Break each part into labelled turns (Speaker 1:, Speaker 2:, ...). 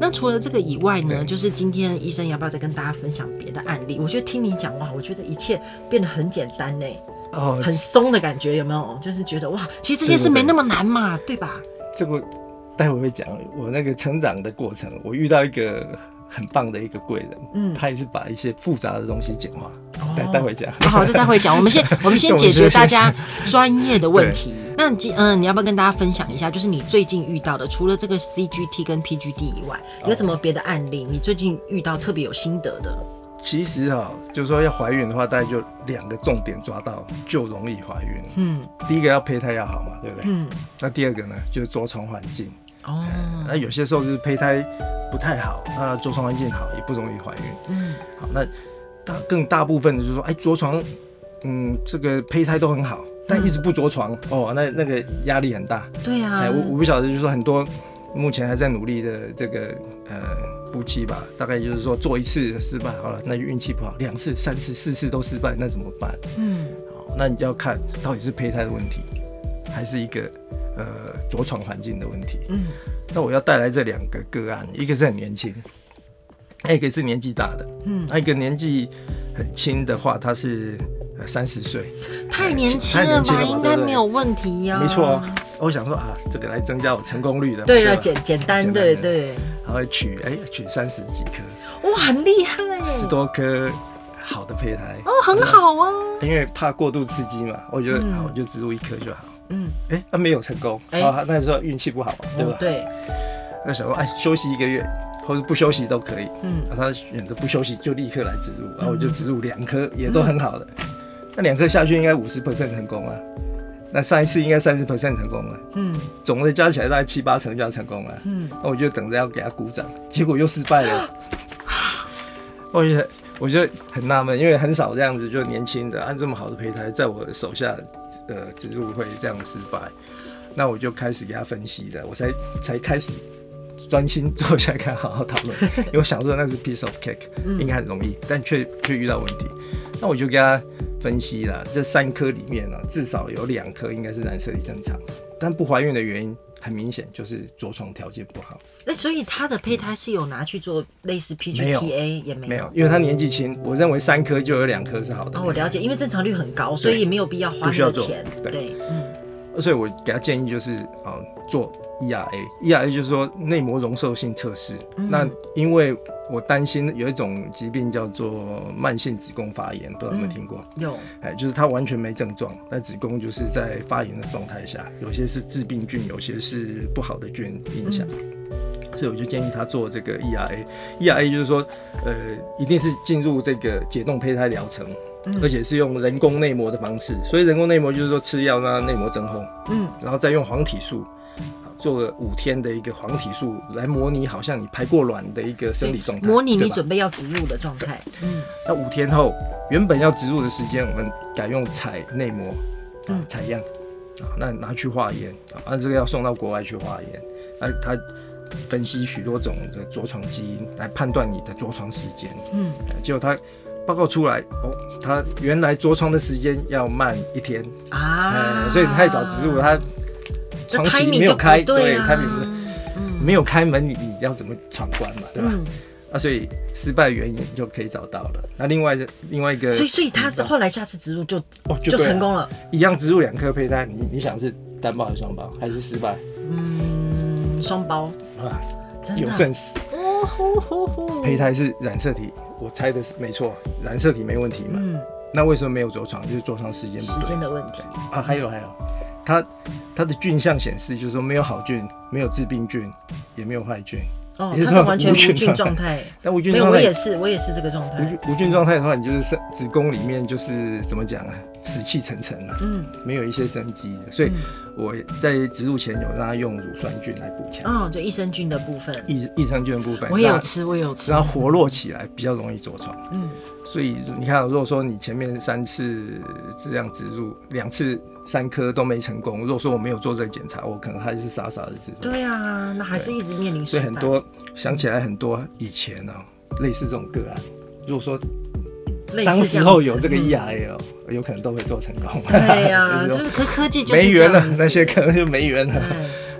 Speaker 1: 那除了这个以外呢，就是今天医生要不要再跟大家分享别的案例？我觉得听你讲哇，我觉得一切变得很简单呢，
Speaker 2: 哦，
Speaker 1: 很松的感觉，有没有？就是觉得哇，其实这件事没那么难嘛，对吧？
Speaker 2: 这个待会会讲我那个成长的过程，我遇到一个。很棒的一个贵人，嗯，他也是把一些复杂的东西简化。待待会讲，
Speaker 1: 好，这待会讲。我们先 我们先解决大家专业的问题。那今嗯，你要不要跟大家分享一下，就是你最近遇到的，除了这个 CGT 跟 PGD 以外，有什么别的案例？你最近遇到特别有心得的？
Speaker 2: 其实啊，就是说要怀孕的话，大概就两个重点抓到就容易怀孕。嗯，第一个要胚胎要好嘛，对不对？嗯。那第二个呢，就是着床环境。哦。那有些时候是胚胎。不太好，那着床环境好也不容易怀孕。嗯，好，那大更大部分的就是说，哎，着床，嗯，这个胚胎都很好，但一直不着床，嗯、哦，那那个压力很大。
Speaker 1: 对呀、啊，哎，
Speaker 2: 我我不晓得，就是说很多目前还在努力的这个呃夫妻吧，大概就是说做一次失败好了，那就运气不好，两次、三次、四次都失败，那怎么办？嗯，好，那你就要看到底是胚胎的问题，还是一个呃着床环境的问题。嗯。那我要带来这两个个案，一个是很年轻，一个是年纪大的。嗯，那一个年纪很轻的话，他是三十岁，
Speaker 1: 太年轻了嘛，应该没有问题呀。
Speaker 2: 没错，我想说啊，这个来增加我成功率的。
Speaker 1: 对啊，简简单，对对。
Speaker 2: 然后取哎取三十几颗，
Speaker 1: 哇，很厉害，
Speaker 2: 十多颗好的胚胎
Speaker 1: 哦，很好啊。
Speaker 2: 因为怕过度刺激嘛，我觉得好，我就植入一颗就好。嗯，哎、欸，他没有成功，啊、欸，那时候运气不好嘛，对吧？对。那想说，哎，休息一个月，或者不休息都可以。嗯，啊，他选择不休息，就立刻来植入，然后我就植入两颗，也都很好的。嗯、那两颗下去应该五十 percent 成功啊，那上一次应该三十 percent 成功了。嗯，总的加起来大概七八成就要成功了。嗯，那我就等着要给他鼓掌，结果又失败了。我觉得，我觉得很纳闷，因为很少这样子就年轻的按这么好的胚胎在我的手下。呃，植入会这样失败，那我就开始给他分析了，我才才开始专心坐下来看，好好讨论。因为我想说那是 piece of cake，应该很容易，但却却遇到问题。那我就给他分析了，这三颗里面呢，至少有两颗应该是染色体正常，但不怀孕的原因很明显就是着床条件不好。
Speaker 1: 那所以他的胚胎是有拿去做类似 PGT-A 也没有，
Speaker 2: 没有，因为他年纪轻，我认为三颗就有两颗是好的。
Speaker 1: 哦，我了解，因为正常率很高，所以也没有必要花那个钱。对，嗯，
Speaker 2: 所以我给他建议就是啊，做 ERA，ERA 就是说内膜容受性测试。那因为我担心有一种疾病叫做慢性子宫发炎，不知道有没有听过？
Speaker 1: 有，
Speaker 2: 哎，就是它完全没症状，那子宫就是在发炎的状态下，有些是致病菌，有些是不好的菌影响。所以我就建议他做这个 ERA，ERA 就是说，呃，一定是进入这个解冻胚胎疗程，而且是用人工内膜的方式。所以人工内膜就是说吃药让内膜增厚，嗯，然后再用黄体素做了五天的一个黄体素来模拟，好像你排过卵的一个生理状态，
Speaker 1: 模拟你准备要植入的状态。嗯，
Speaker 2: 那五天后，原本要植入的时间，我们改用采内膜，嗯，采样，啊，那拿去化验，啊，那这个要送到国外去化验，啊他。分析许多种的着床基因来判断你的着床时间，嗯，结果他报告出来，哦，他原来着床的时间要慢一天。啊，嗯，所以太早植入，他床期没有开，对，他没没有开门，你你要怎么闯关嘛，对吧？啊，所以失败原因就可以找到了。那另外的另外一个，
Speaker 1: 所以所以他后来下次植入就哦就成功了，
Speaker 2: 一样植入两颗胚胎，你你想是单胞还是双胞？还是失败？
Speaker 1: 嗯，双胞。啊，
Speaker 2: 有肾死，胚胎是染色体，我猜的是没错，染色体没问题嘛。嗯，那为什么没有着床？就是着床时间。
Speaker 1: 时间的问题
Speaker 2: 啊，还有还有，它它的菌相显示就是说没有好菌，没有致病菌，也没有坏菌。
Speaker 1: 哦，它是完全无菌状态。
Speaker 2: 但无菌
Speaker 1: 状态，我也是，我也是这个状态。
Speaker 2: 无无菌状态的话，你就是生子宫里面就是怎么讲啊？死气沉沉了，嗯，没有一些生机的，所以我在植入前有让他用乳酸菌来补强，
Speaker 1: 哦，就益生菌的部分，
Speaker 2: 益益生菌的部分，
Speaker 1: 我也有吃，我也有吃，
Speaker 2: 让它活络起来比较容易着床，嗯，所以你看，如果说你前面三次这样植入，两次三颗都没成功，如果说我没有做这个检查，我可能还是傻傻的
Speaker 1: 对啊，那还是一直面临
Speaker 2: 所以很多想起来很多以前呢，类似这种个案，如果说。当时候有这个 ERA，有可能都会做成功。
Speaker 1: 对呀，就是科科技就是
Speaker 2: 没缘了，那些可能就没缘了。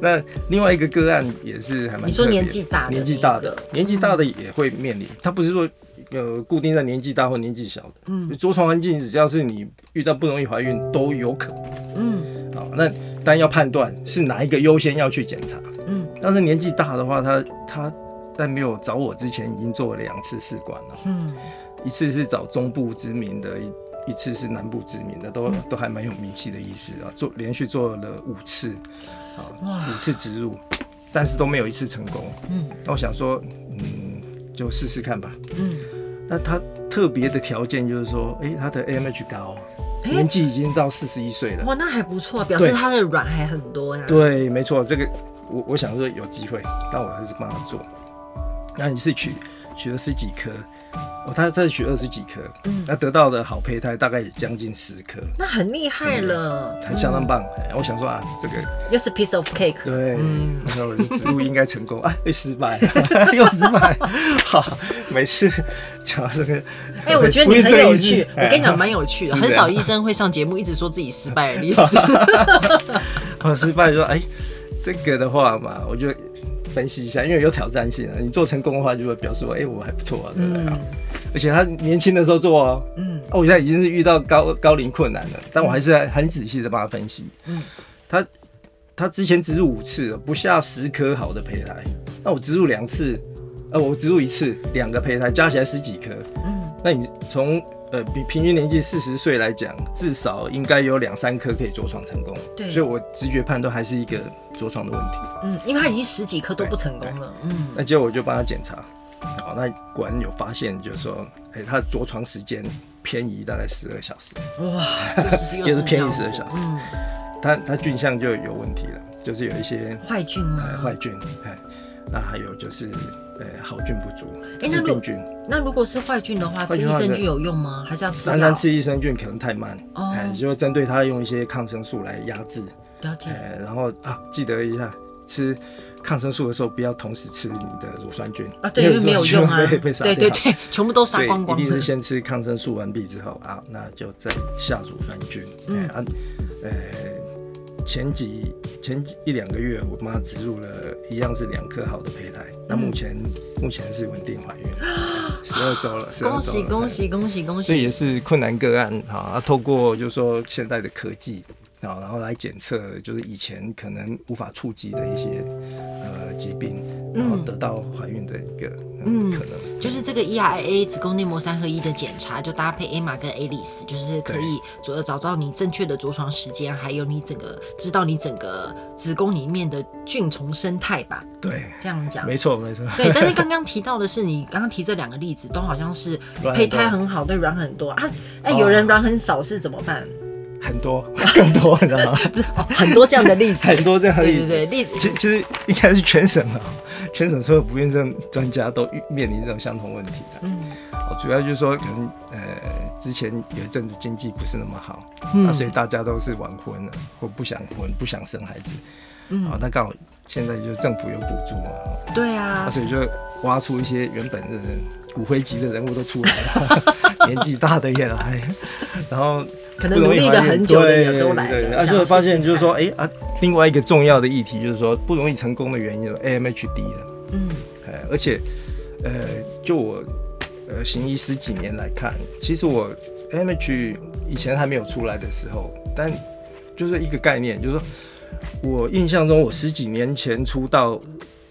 Speaker 2: 那另外一个个案也是还蛮，
Speaker 1: 你说年纪大的，
Speaker 2: 年纪大的，年纪大的也会面临，他不是说呃固定在年纪大或年纪小的，嗯，着床环境只要是你遇到不容易怀孕都有可能，嗯，好，那但要判断是哪一个优先要去检查，嗯，但是年纪大的话，他他在没有找我之前已经做了两次试管了，嗯，一次是找中部知名的。一次是南部知名的，都都还蛮有名气的医师啊，做连续做了五次，啊，五次植入，但是都没有一次成功。嗯，那我想说，嗯，就试试看吧。嗯，那他特别的条件就是说，哎、欸，他的 AMH 高，欸、年纪已经到四十一岁了。
Speaker 1: 哇，那还不错，表示他的卵还很多呀。
Speaker 2: 对，没错，这个我我想说有机会，但我还是帮他做。那你是取取了十几颗？哦，他他是取二十几颗，嗯，那得到的好胚胎大概也将近十颗，
Speaker 1: 那很厉害了，
Speaker 2: 很相当棒。我想说啊，这个
Speaker 1: 又是 piece of cake，
Speaker 2: 对，那我的植入应该成功啊，又失败，又失败。好，每次讲到这个，
Speaker 1: 哎，我觉得你很有趣，我跟你讲蛮有趣的，很少医生会上节目一直说自己失败的例子。
Speaker 2: 我失败说，哎，这个的话嘛，我就分析一下，因为有挑战性啊。你做成功的话，就会表示说，哎，我还不错啊，对不对啊？而且他年轻的时候做哦，嗯，哦，我现在已经是遇到高高龄困难了，但我还是很仔细的帮他分析，嗯，他他之前植入五次了，不下十颗好的胚胎，那我植入两次，呃，我植入一次，两个胚胎加起来十几颗，嗯，那你从呃比平均年纪四十岁来讲，至少应该有两三颗可以着床成功，对，所以我直觉判断还是一个着床的问题，
Speaker 1: 嗯，因为他已经十几颗都不成功了，嗯，
Speaker 2: 那结果我就帮他检查。好，那果然有发现，就是说，哎、欸，他的着床时间偏移大概十二小时，哇，又是偏移十二小时，嗯，他他菌相就有问题了，就是有一些
Speaker 1: 坏菌吗？
Speaker 2: 坏菌，哎，那还有就是，呃，好菌不足，哎、欸，病菌。
Speaker 1: 那如果是坏菌的话，吃益生菌有用吗？还是要吃？
Speaker 2: 单单吃益生菌可能太慢，哦，哎，就针对它用一些抗生素来压制，
Speaker 1: 了解，
Speaker 2: 哎，然后啊，记得一下吃。抗生素的时候不要同时吃你的乳酸菌
Speaker 1: 啊，对，因为 没有用啊，对对对，全部都杀光光。
Speaker 2: 一定是先吃抗生素完毕之后啊，那就再下乳酸菌。嗯啊，呃，前几前几一两个月，我妈植入了一样是两颗好的胚胎，那目前目前是稳定怀孕，十二周了，
Speaker 1: 恭喜恭喜恭喜恭喜！
Speaker 2: 这也是困难个案啊，透过就是说现在的科技。然后来检测，就是以前可能无法触及的一些呃疾病，然后得到怀孕的一个嗯可能，嗯，
Speaker 1: 就是这个 ERIA 子宫内膜三合一的检查，就搭配 Emma 跟 Alice，就是可以主要找到你正确的着床时间，还有你整个知道你整个子宫里面的菌虫生态吧？
Speaker 2: 对，
Speaker 1: 这样讲
Speaker 2: 没错没错。
Speaker 1: 对，但是刚刚提到的是你刚刚提这两个例子，都好像是胚胎很好，对，软很多啊，哎，有人软很少是怎么办？
Speaker 2: 很多，更多，你知道吗？
Speaker 1: 很多这样的例子，
Speaker 2: 很多这样的例子。
Speaker 1: 对对对，例子
Speaker 2: 其其实应该是全省啊，全省所有不孕症专家都面临这种相同问题的。嗯，主要就是说，可能呃，之前有一阵子经济不是那么好，嗯，所以大家都是晚婚了，或不想婚，不想生孩子。嗯，啊，那刚好现在就是政府有补助嘛。
Speaker 1: 对啊，
Speaker 2: 所以就挖出一些原本是骨灰级的人物都出来了，年纪大的也来，然后。
Speaker 1: 可能努力了很久的人都来了，对，
Speaker 2: 而且我发现就是说，哎、欸、啊，另外一个重要的议题就是说，不容易成功的原因，AMH 低了，嗯，哎而且，呃，就我呃行医十几年来看，其实我 AMH 以前还没有出来的时候，但就是一个概念，就是说我印象中，我十几年前出道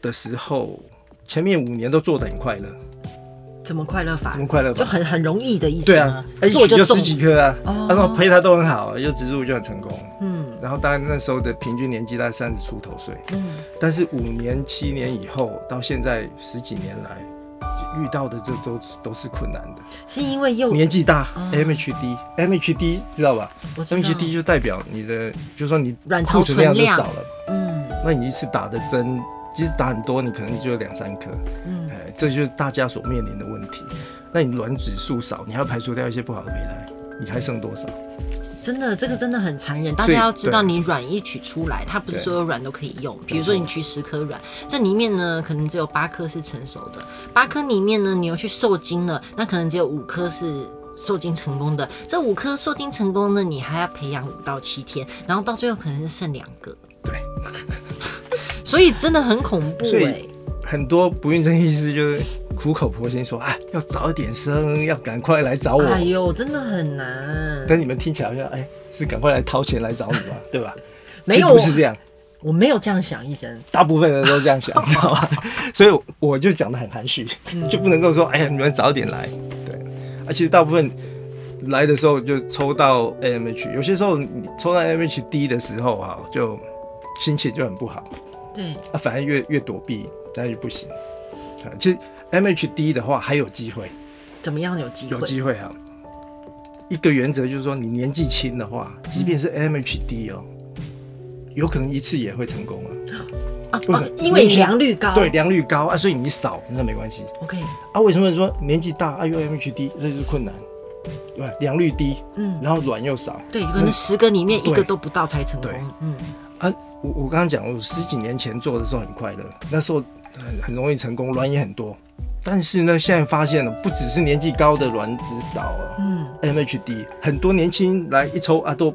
Speaker 2: 的时候，前面五年都做的很快乐。
Speaker 1: 怎么快乐法？
Speaker 2: 怎么快乐法？
Speaker 1: 就很很容易的意思。
Speaker 2: 对啊，一取就十几颗啊，然后胚胎都很好，又植入就很成功。嗯，然后当然那时候的平均年纪大概三十出头岁。嗯，但是五年、七年以后到现在十几年来遇到的这都都是困难的。
Speaker 1: 是因为又
Speaker 2: 年纪大低知道吧？AMH 低就代表你的，就是说你
Speaker 1: 卵巢存量就少了。
Speaker 2: 嗯，那你一次打的针。即使打很多，你可能就有两三颗，嗯，哎，这就是大家所面临的问题。那你卵子数少，你还要排除掉一些不好的胚胎，你还剩多少？
Speaker 1: 真的，这个真的很残忍。大家要知道，你卵一取出来，它不是所有卵都可以用。比如说，你取十颗卵，这里面呢，可能只有八颗是成熟的，八颗里面呢，你又去受精了，那可能只有五颗是受精成功的。这五颗受精成功的，你还要培养五到七天，然后到最后可能是剩两个。
Speaker 2: 对。
Speaker 1: 所以真的很恐怖哎、欸。
Speaker 2: 很多不孕症医师就是苦口婆心说，哎，要早一点生，要赶快来找我。
Speaker 1: 哎呦，真的很难。
Speaker 2: 但你们听起来好像，哎，是赶快来掏钱来找你吧，对吧？
Speaker 1: 没有，
Speaker 2: 不是这样。
Speaker 1: 我没有这样想，医生。
Speaker 2: 大部分人都这样想，知道吗？所以我就讲的很含蓄，就不能够说，哎呀，你们早点来。对，而且大部分来的时候就抽到 AMH，有些时候你抽到 AMH 低的时候啊，就心情就很不好。
Speaker 1: 对，
Speaker 2: 啊，反而越越躲避。那就不行。其实 MHD 的话还有机会。
Speaker 1: 怎么样有机会？
Speaker 2: 有机会啊！一个原则就是说，你年纪轻的话，即便是 MHD 哦，有可能一次也会成功啊。
Speaker 1: 啊，为什么？因为良率高。
Speaker 2: 对，良率高啊，所以你少那没关系。
Speaker 1: OK。
Speaker 2: 啊，为什么说年纪大啊又 MHD，这就是困难？对，良率低，嗯，然后卵又少，
Speaker 1: 对，可能十个里面一个都不到才成功。嗯。
Speaker 2: 啊，我我刚刚讲，我十几年前做的时候很快乐，那时候。很很容易成功，卵也很多，但是呢，现在发现了，不只是年纪高的卵子少哦，嗯，AMH 低，很多年轻来一抽啊都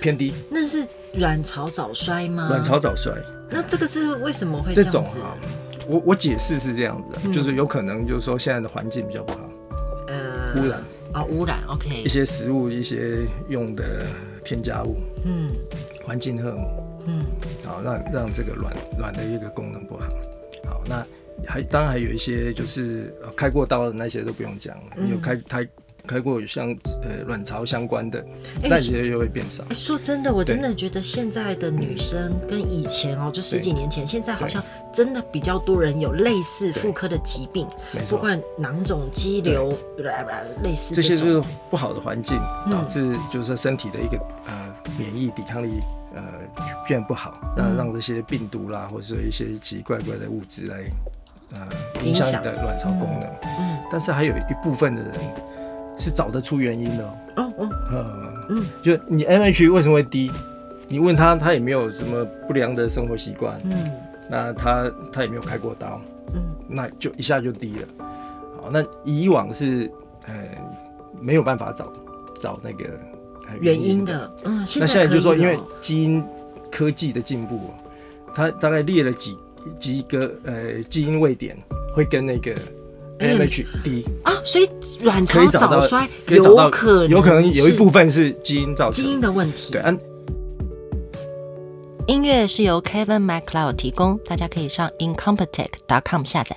Speaker 2: 偏低，
Speaker 1: 那是卵巢早衰吗？
Speaker 2: 卵巢早衰，
Speaker 1: 那这个是为什么会这，这种啊？
Speaker 2: 我我解释是这样子就是有可能就是说现在的环境比较不好，呃，污染
Speaker 1: 啊、哦，污染，OK，
Speaker 2: 一些食物一些用的添加物，嗯，环境荷尔蒙，嗯，好，让让这个卵卵的一个功能不好。好，那还当然还有一些就是开过刀的那些都不用讲了，嗯、有开开开过像呃卵巢相关的，那些又会变少。
Speaker 1: 欸、说真的，我真的觉得现在的女生跟以前哦、喔，就十几年前，现在好像真的比较多人有类似妇科的疾病，不管囊肿、肌瘤，类似这，
Speaker 2: 这些就是不好的环境导致就是身体的一个呃免疫抵抗力。呃，变不好，那让这些病毒啦，或者是一些奇奇怪怪的物质来，呃，影响你的卵巢功能。嗯，嗯，但是还有一部分的人是找得出原因的。哦哦，嗯嗯，就你 MH 为什么会低？你问他，他也没有什么不良的生活习惯。嗯，那他他也没有开过刀。嗯，那就一下就低了。好，那以往是呃没有办法找找那个。
Speaker 1: 原因的，嗯，那
Speaker 2: 现在就是说，因为基因科技的进步，它大概列了几几个呃基因位点，会跟那个 AMHD
Speaker 1: 啊，所以卵巢早衰有可能
Speaker 2: 有可能有一部分是基因造成
Speaker 1: 基因的问题。
Speaker 2: 对，嗯
Speaker 1: 音乐是由 Kevin MacLeod 提供，大家可以上 incompetech.com 下载。